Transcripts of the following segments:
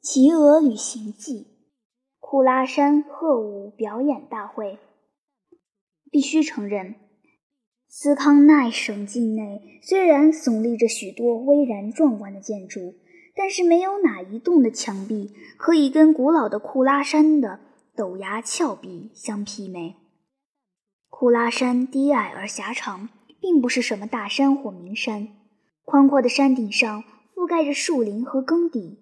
企鹅旅行记：库拉山鹤舞表演大会。必须承认，斯康奈省境内虽然耸立着许多巍然壮观的建筑，但是没有哪一栋的墙壁可以跟古老的库拉山的陡崖峭壁相媲美。库拉山低矮而狭长，并不是什么大山或名山，宽阔的山顶上覆盖着树林和耕地。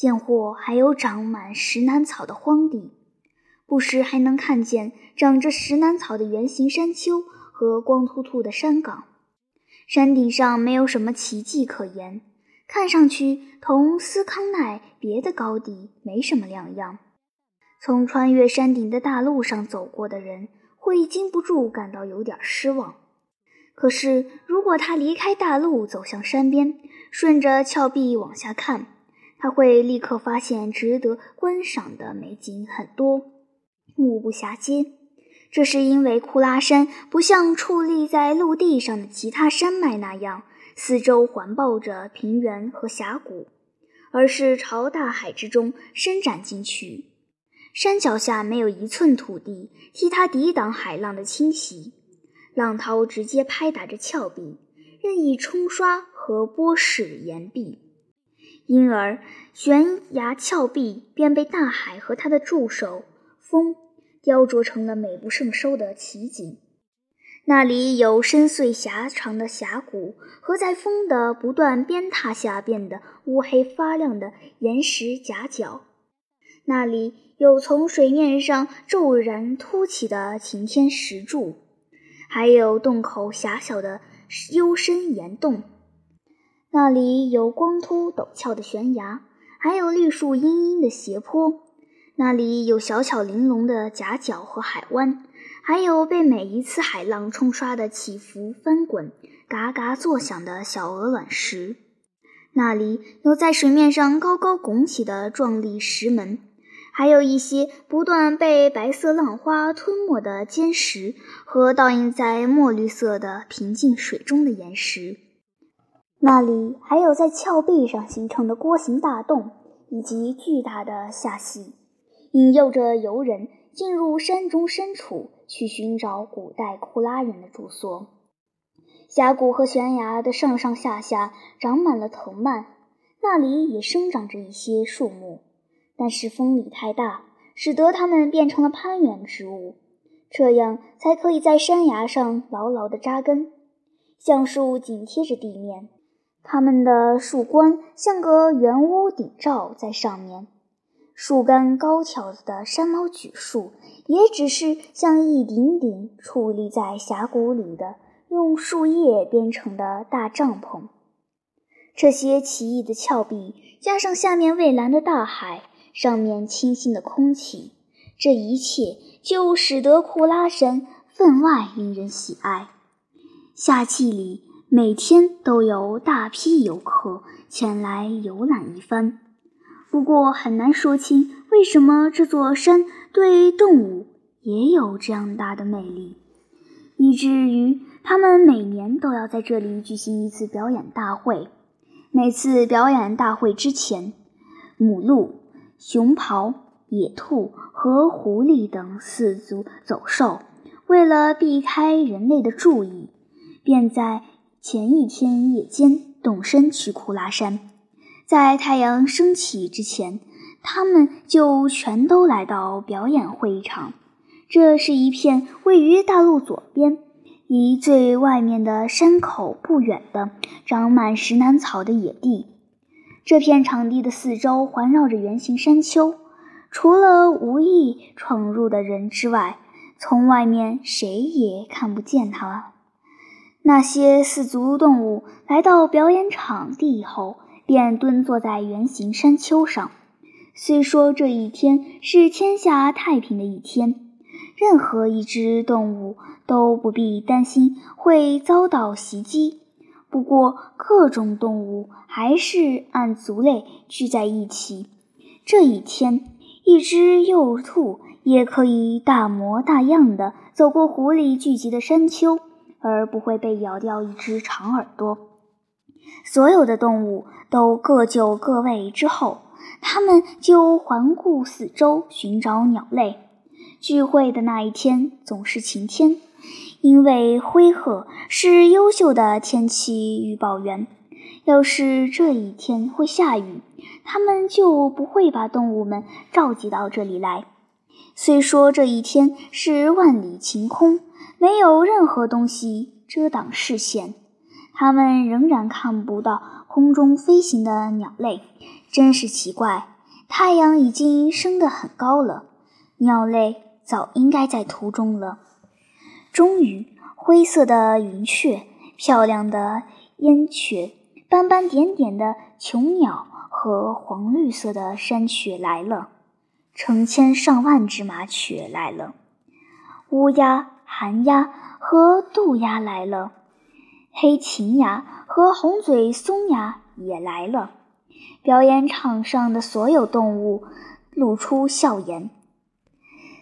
见或还有长满石楠草的荒地，不时还能看见长着石楠草的圆形山丘和光秃秃的山岗。山顶上没有什么奇迹可言，看上去同斯康奈别的高地没什么两样。从穿越山顶的大路上走过的人会禁不住感到有点失望。可是，如果他离开大路走向山边，顺着峭壁往下看，他会立刻发现值得观赏的美景很多，目不暇接。这是因为库拉山不像矗立在陆地上的其他山脉那样四周环抱着平原和峡谷，而是朝大海之中伸展进去。山脚下没有一寸土地替它抵挡海浪的侵袭，浪涛直接拍打着峭壁，任意冲刷和剥蚀岩壁。因而，悬崖峭壁便被大海和他的助手风雕琢成了美不胜收的奇景。那里有深邃狭长的峡谷和在风的不断鞭挞下变得乌黑发亮的岩石夹角；那里有从水面上骤然凸起的擎天石柱，还有洞口狭小的幽深岩洞。那里有光秃陡峭的悬崖，还有绿树茵茵的斜坡；那里有小巧玲珑的夹角和海湾，还有被每一次海浪冲刷的起伏翻滚、嘎嘎作响的小鹅卵石；那里有在水面上高高拱起的壮丽石门，还有一些不断被白色浪花吞没的尖石和倒映在墨绿色的平静水中的岩石。那里还有在峭壁上形成的锅形大洞，以及巨大的下隙，引诱着游人进入山中深处去寻找古代库拉人的住所。峡谷和悬崖的上上下下长满了藤蔓，那里也生长着一些树木，但是风力太大，使得它们变成了攀援植物，这样才可以在山崖上牢牢地扎根。橡树紧贴着地面。它们的树冠像个圆屋顶罩在上面，树干高挑的山毛榉树也只是像一顶顶矗立在峡谷里的用树叶编成的大帐篷。这些奇异的峭壁，加上下面蔚蓝的大海，上面清新的空气，这一切就使得库拉山分外令人喜爱。夏季里。每天都有大批游客前来游览一番，不过很难说清为什么这座山对动物也有这样大的魅力，以至于他们每年都要在这里举行一次表演大会。每次表演大会之前，母鹿、熊狍、野兔和狐狸等四足走兽，为了避开人类的注意，便在前一天夜间动身去库拉山，在太阳升起之前，他们就全都来到表演会场。这是一片位于大路左边、离最外面的山口不远的长满石楠草的野地。这片场地的四周环绕着圆形山丘，除了无意闯入的人之外，从外面谁也看不见它。那些四足动物来到表演场地后，便蹲坐在圆形山丘上。虽说这一天是天下太平的一天，任何一只动物都不必担心会遭到袭击，不过各种动物还是按族类聚在一起。这一天，一只幼兔也可以大模大样的走过狐狸聚集的山丘。而不会被咬掉一只长耳朵。所有的动物都各就各位之后，它们就环顾四周寻找鸟类。聚会的那一天总是晴天，因为灰鹤是优秀的天气预报员。要是这一天会下雨，他们就不会把动物们召集到这里来。虽说这一天是万里晴空，没有任何东西遮挡视线。他们仍然看不到空中飞行的鸟类，真是奇怪。太阳已经升得很高了，鸟类早应该在途中了。终于，灰色的云雀、漂亮的燕雀、斑斑点点的琼鸟和黄绿色的山雀来了，成千上万只麻雀来了，乌鸦、寒鸦和渡鸦来了。黑琴牙和红嘴松鸦也来了。表演场上的所有动物露出笑颜。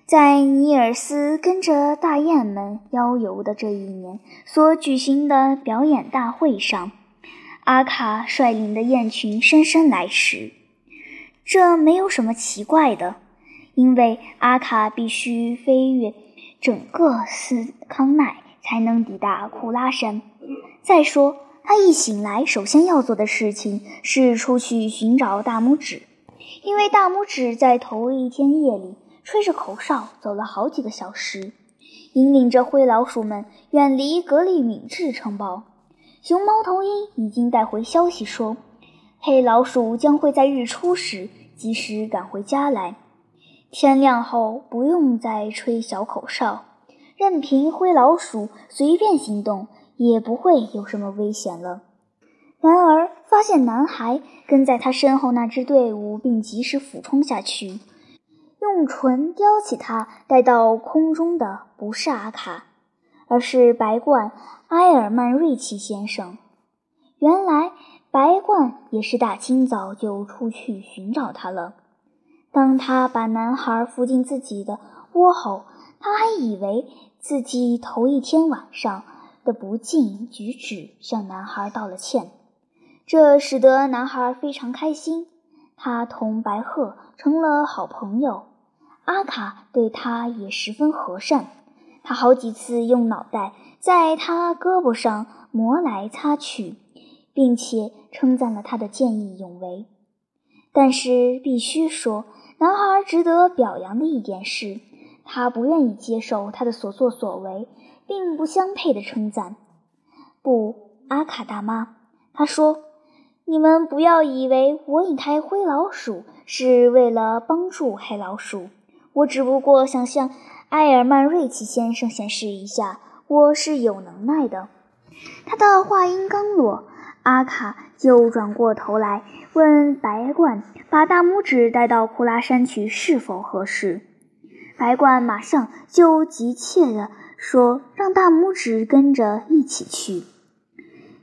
在尼尔斯跟着大雁们悠游的这一年所举行的表演大会上，阿卡率领的雁群姗姗来迟。这没有什么奇怪的，因为阿卡必须飞越整个斯康奈才能抵达库拉山。再说，他一醒来，首先要做的事情是出去寻找大拇指，因为大拇指在头一天夜里吹着口哨走了好几个小时，引领着灰老鼠们远离格里敏治城堡。熊猫头鹰已经带回消息说，黑老鼠将会在日出时及时赶回家来。天亮后不用再吹小口哨，任凭灰老鼠随便行动。也不会有什么危险了。然而，发现男孩跟在他身后那支队伍，并及时俯冲下去，用唇叼起他带到空中的，不是阿卡，而是白鹳埃尔曼瑞奇先生。原来，白鹳也是大清早就出去寻找他了。当他把男孩扶进自己的窝后，他还以为自己头一天晚上。的不敬举止向男孩道了歉，这使得男孩非常开心。他同白鹤成了好朋友，阿卡对他也十分和善。他好几次用脑袋在他胳膊上磨来擦去，并且称赞了他的见义勇为。但是必须说，男孩值得表扬的一点是，他不愿意接受他的所作所为。并不相配的称赞。不，阿卡大妈，他说：“你们不要以为我引开灰老鼠是为了帮助黑老鼠，我只不过想向埃尔曼瑞奇先生显示一下我是有能耐的。”他的话音刚落，阿卡就转过头来问白鹳：“把大拇指带到库拉山去是否合适？”白鹳马上就急切地。说：“让大拇指跟着一起去。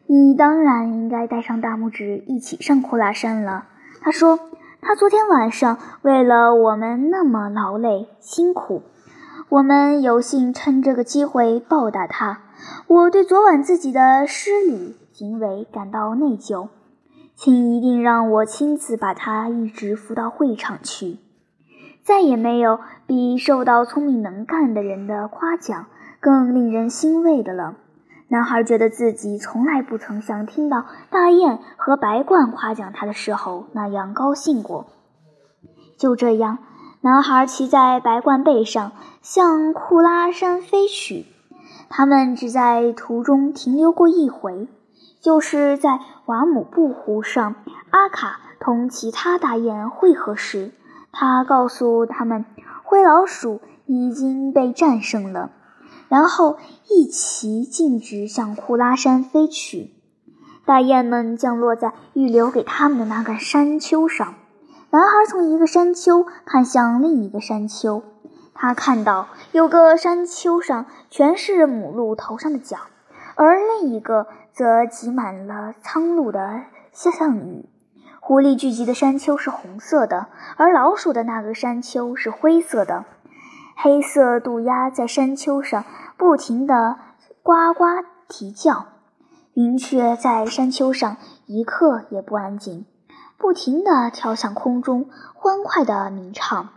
你当然应该带上大拇指一起上库拉山了。”他说：“他昨天晚上为了我们那么劳累辛苦，我们有幸趁这个机会报答他。我对昨晚自己的失礼行为感到内疚，请一定让我亲自把他一直扶到会场去。再也没有比受到聪明能干的人的夸奖。”更令人欣慰的了，男孩觉得自己从来不曾像听到大雁和白鹳夸奖他的时候那样高兴过。就这样，男孩骑在白鹳背上向库拉山飞去。他们只在途中停留过一回，就是在瓦姆布湖上，阿卡同其他大雁会合时，他告诉他们，灰老鼠已经被战胜了。然后一齐径直向库拉山飞去。大雁们降落在预留给他们的那个山丘上。男孩从一个山丘看向另一个山丘，他看到有个山丘上全是母鹿头上的角，而另一个则挤满了苍鹭的项羽。狐狸聚集的山丘是红色的，而老鼠的那个山丘是灰色的。黑色渡鸦在山丘上不停地呱呱啼叫，云雀在山丘上一刻也不安静，不停地跳向空中，欢快地鸣唱。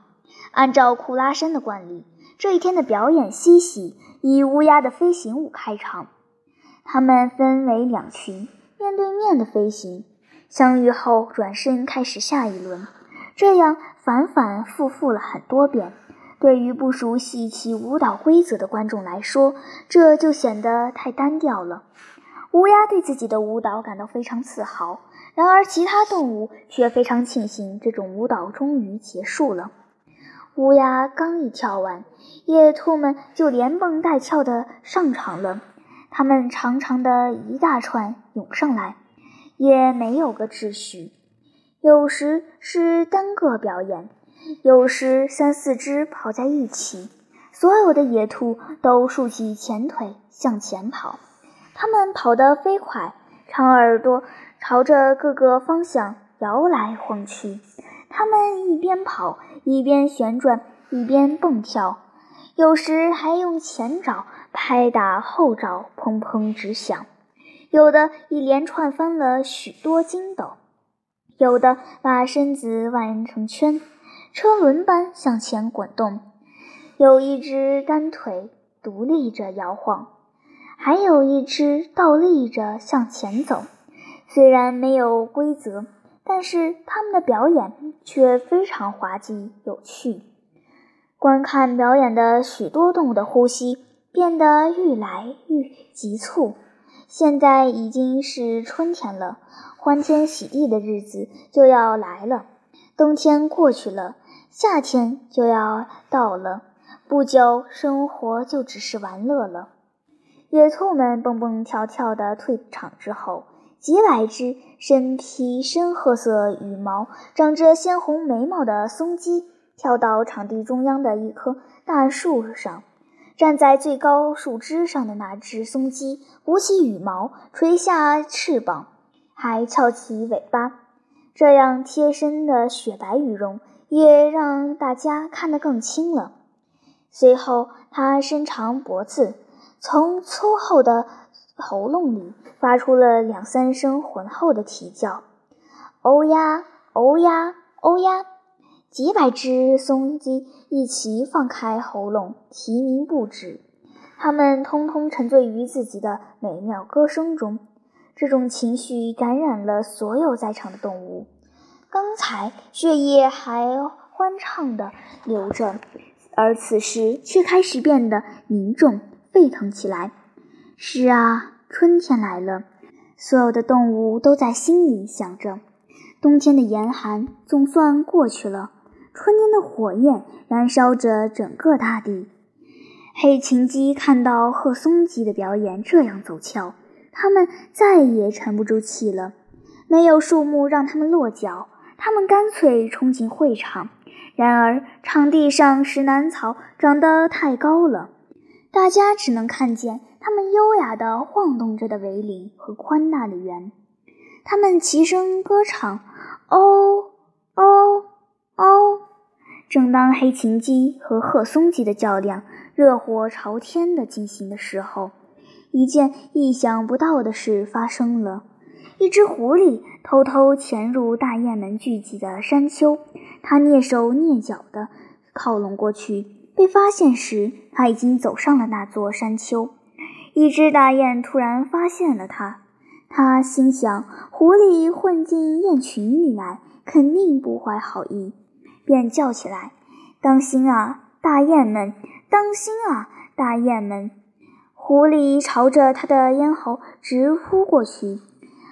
按照库拉山的惯例，这一天的表演嬉戏以乌鸦的飞行舞开场。它们分为两群，面对面的飞行，相遇后转身开始下一轮，这样反反复复了很多遍。对于不熟悉其舞蹈规则的观众来说，这就显得太单调了。乌鸦对自己的舞蹈感到非常自豪，然而其他动物却非常庆幸这种舞蹈终于结束了。乌鸦刚一跳完，野兔们就连蹦带跳地上场了。它们长长的一大串涌上来，也没有个秩序。有时是单个表演，有时三四只跑在一起。所有的野兔都竖起前腿向前跑，它们跑得飞快，长耳朵朝着各个方向摇来晃去。它们一边跑，一边旋转，一边蹦跳，有时还用前爪拍打后爪，砰砰直响。有的一连串翻了许多筋斗，有的把身子弯成圈，车轮般向前滚动。有一只单腿独立着摇晃，还有一只倒立着向前走。虽然没有规则。但是他们的表演却非常滑稽有趣。观看表演的许多动物的呼吸变得愈来愈急促。现在已经是春天了，欢天喜地的日子就要来了。冬天过去了，夏天就要到了。不久，生活就只是玩乐了。野兔们蹦蹦跳跳地退场之后。几百只身披深褐色羽毛、长着鲜红眉毛的松鸡跳到场地中央的一棵大树上。站在最高树枝上的那只松鸡鼓起羽毛，垂下翅膀，还翘起尾巴，这样贴身的雪白羽绒也让大家看得更清了。随后，它伸长脖子，从粗厚的。喉咙里发出了两三声浑厚的啼叫，哦呀，哦呀，哦呀！几百只松鸡一齐放开喉咙，啼鸣不止。它们通通沉醉于自己的美妙歌声中，这种情绪感染了所有在场的动物。刚才血液还欢畅地流着，而此时却开始变得凝重、沸腾起来。是啊，春天来了，所有的动物都在心里想着：冬天的严寒总算过去了，春天的火焰燃烧着整个大地。黑琴鸡看到褐松鸡的表演这样走俏，它们再也沉不住气了。没有树木让它们落脚，它们干脆冲进会场。然而，场地上石楠草长得太高了，大家只能看见。它们优雅地晃动着的围领和宽大的圆，它们齐声歌唱：“哦！”正当黑琴鸡和褐松鸡的较量热火朝天的进行的时候，一件意想不到的事发生了：一只狐狸偷偷潜入大雁们聚集的山丘，它蹑手蹑脚地靠拢过去。被发现时，它已经走上了那座山丘。一只大雁突然发现了它，它心想：狐狸混进雁群里来，肯定不怀好意，便叫起来：“当心啊，大雁们！当心啊，大雁们！”狐狸朝着它的咽喉直扑过去，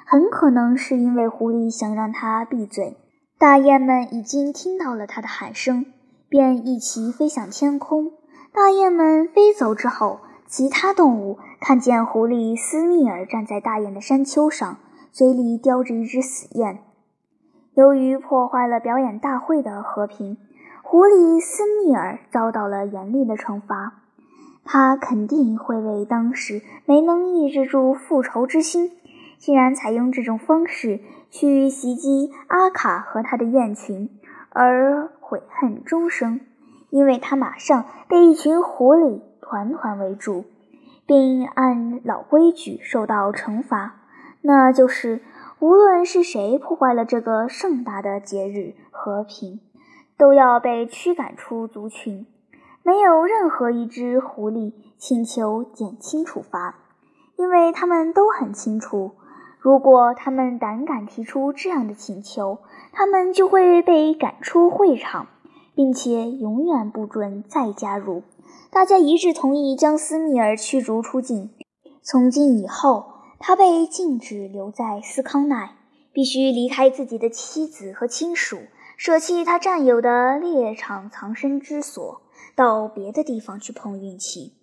很可能是因为狐狸想让它闭嘴。大雁们已经听到了它的喊声，便一齐飞向天空。大雁们飞走之后。其他动物看见狐狸斯密尔站在大雁的山丘上，嘴里叼着一只死雁。由于破坏了表演大会的和平，狐狸斯密尔遭到了严厉的惩罚。他肯定会为当时没能抑制住复仇之心，竟然采用这种方式去袭击阿卡和他的雁群，而悔恨终生，因为他马上被一群狐狸。团团围住，并按老规矩受到惩罚，那就是无论是谁破坏了这个盛大的节日和平，都要被驱赶出族群。没有任何一只狐狸请求减轻处罚，因为他们都很清楚，如果他们胆敢提出这样的请求，他们就会被赶出会场，并且永远不准再加入。大家一致同意将斯密尔驱逐出境。从今以后，他被禁止留在斯康奈，必须离开自己的妻子和亲属，舍弃他占有的猎场藏身之所。到别的地方去碰运气。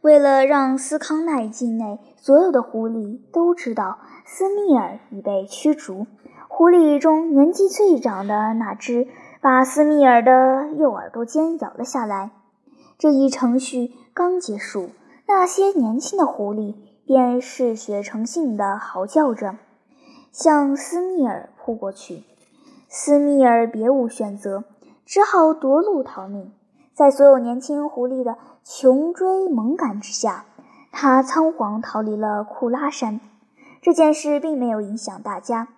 为了让斯康奈境内所有的狐狸都知道斯密尔已被驱逐，狐狸中年纪最长的那只把斯密尔的右耳朵尖咬了下来。这一程序刚结束，那些年轻的狐狸便嗜血成性的嚎叫着，向斯密尔扑过去。斯密尔别无选择，只好夺路逃命。在所有年轻狐狸的穷追猛赶之下，他仓皇逃离了库拉山。这件事并没有影响大家。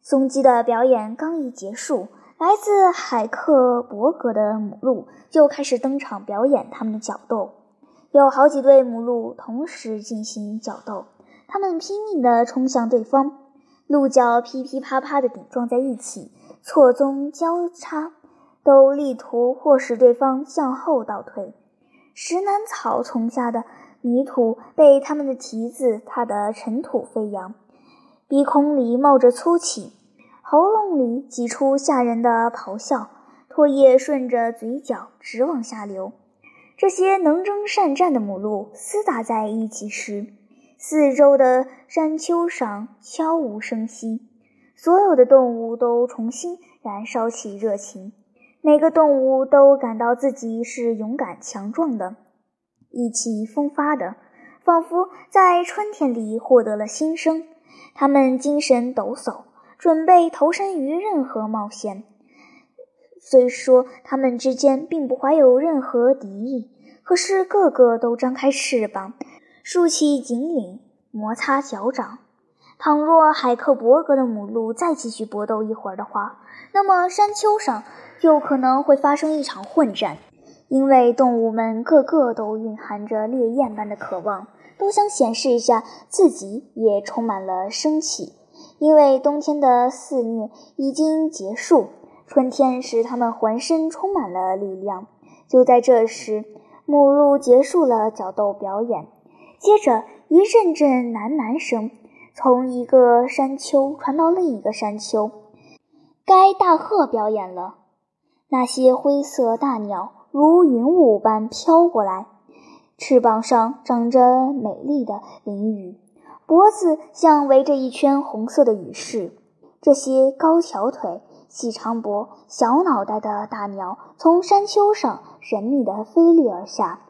松鸡的表演刚一结束，来自海克伯格的母鹿就开始登场表演他们的角斗。有好几对母鹿同时进行角斗，它们拼命地冲向对方，鹿角噼噼啪啪地顶撞在一起，错综交叉。都力图迫使对方向后倒退。石楠草丛下的泥土被他们的蹄子踏得尘土飞扬，鼻孔里冒着粗气，喉咙里挤出吓人的咆哮，唾液顺着嘴角直往下流。这些能征善战的母鹿厮打在一起时，四周的山丘上悄无声息，所有的动物都重新燃烧起热情。每个动物都感到自己是勇敢强壮的，意气风发的，仿佛在春天里获得了新生。它们精神抖擞，准备投身于任何冒险。虽说它们之间并不怀有任何敌意，可是个个都张开翅膀，竖起颈领，摩擦脚掌。倘若海克伯格的母鹿再继续搏斗一会儿的话，那么山丘上。就可能会发生一场混战，因为动物们个个都蕴含着烈焰般的渴望，都想显示一下自己也充满了生气。因为冬天的肆虐已经结束，春天使他们浑身充满了力量。就在这时，母鹿结束了角斗表演，接着一阵阵喃喃声从一个山丘传到另一个山丘，该大鹤表演了。那些灰色大鸟如云雾般飘过来，翅膀上长着美丽的鳞羽，脖子像围着一圈红色的羽饰。这些高条腿、细长脖、小脑袋的大鸟从山丘上神秘地飞掠而下。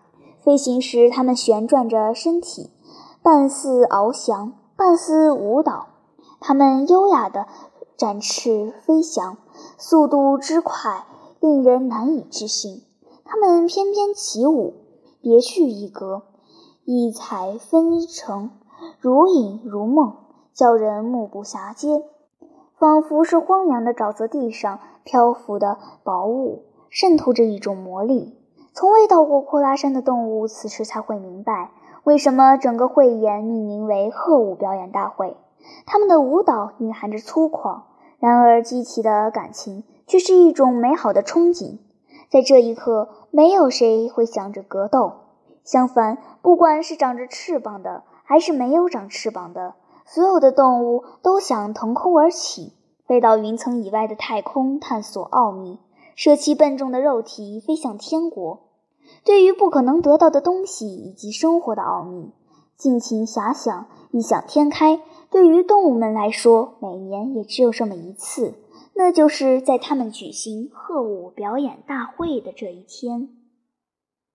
飞行时，它们旋转着身体，半似翱翔，半似舞蹈。它们优雅地展翅飞翔，速度之快。令人难以置信，他们翩翩起舞，别具一格，异彩纷呈，如影如梦，叫人目不暇接，仿佛是荒凉的沼泽地上漂浮的薄雾，渗透着一种魔力。从未到过库拉山的动物，此时才会明白，为什么整个汇演命名为鹤舞表演大会。他们的舞蹈蕴含着粗犷，然而激起的感情。却是一种美好的憧憬。在这一刻，没有谁会想着格斗。相反，不管是长着翅膀的，还是没有长翅膀的，所有的动物都想腾空而起，飞到云层以外的太空探索奥秘，舍弃笨重的肉体，飞向天国。对于不可能得到的东西以及生活的奥秘，尽情遐想，异想天开。对于动物们来说，每年也只有这么一次。那就是在他们举行鹤舞表演大会的这一天。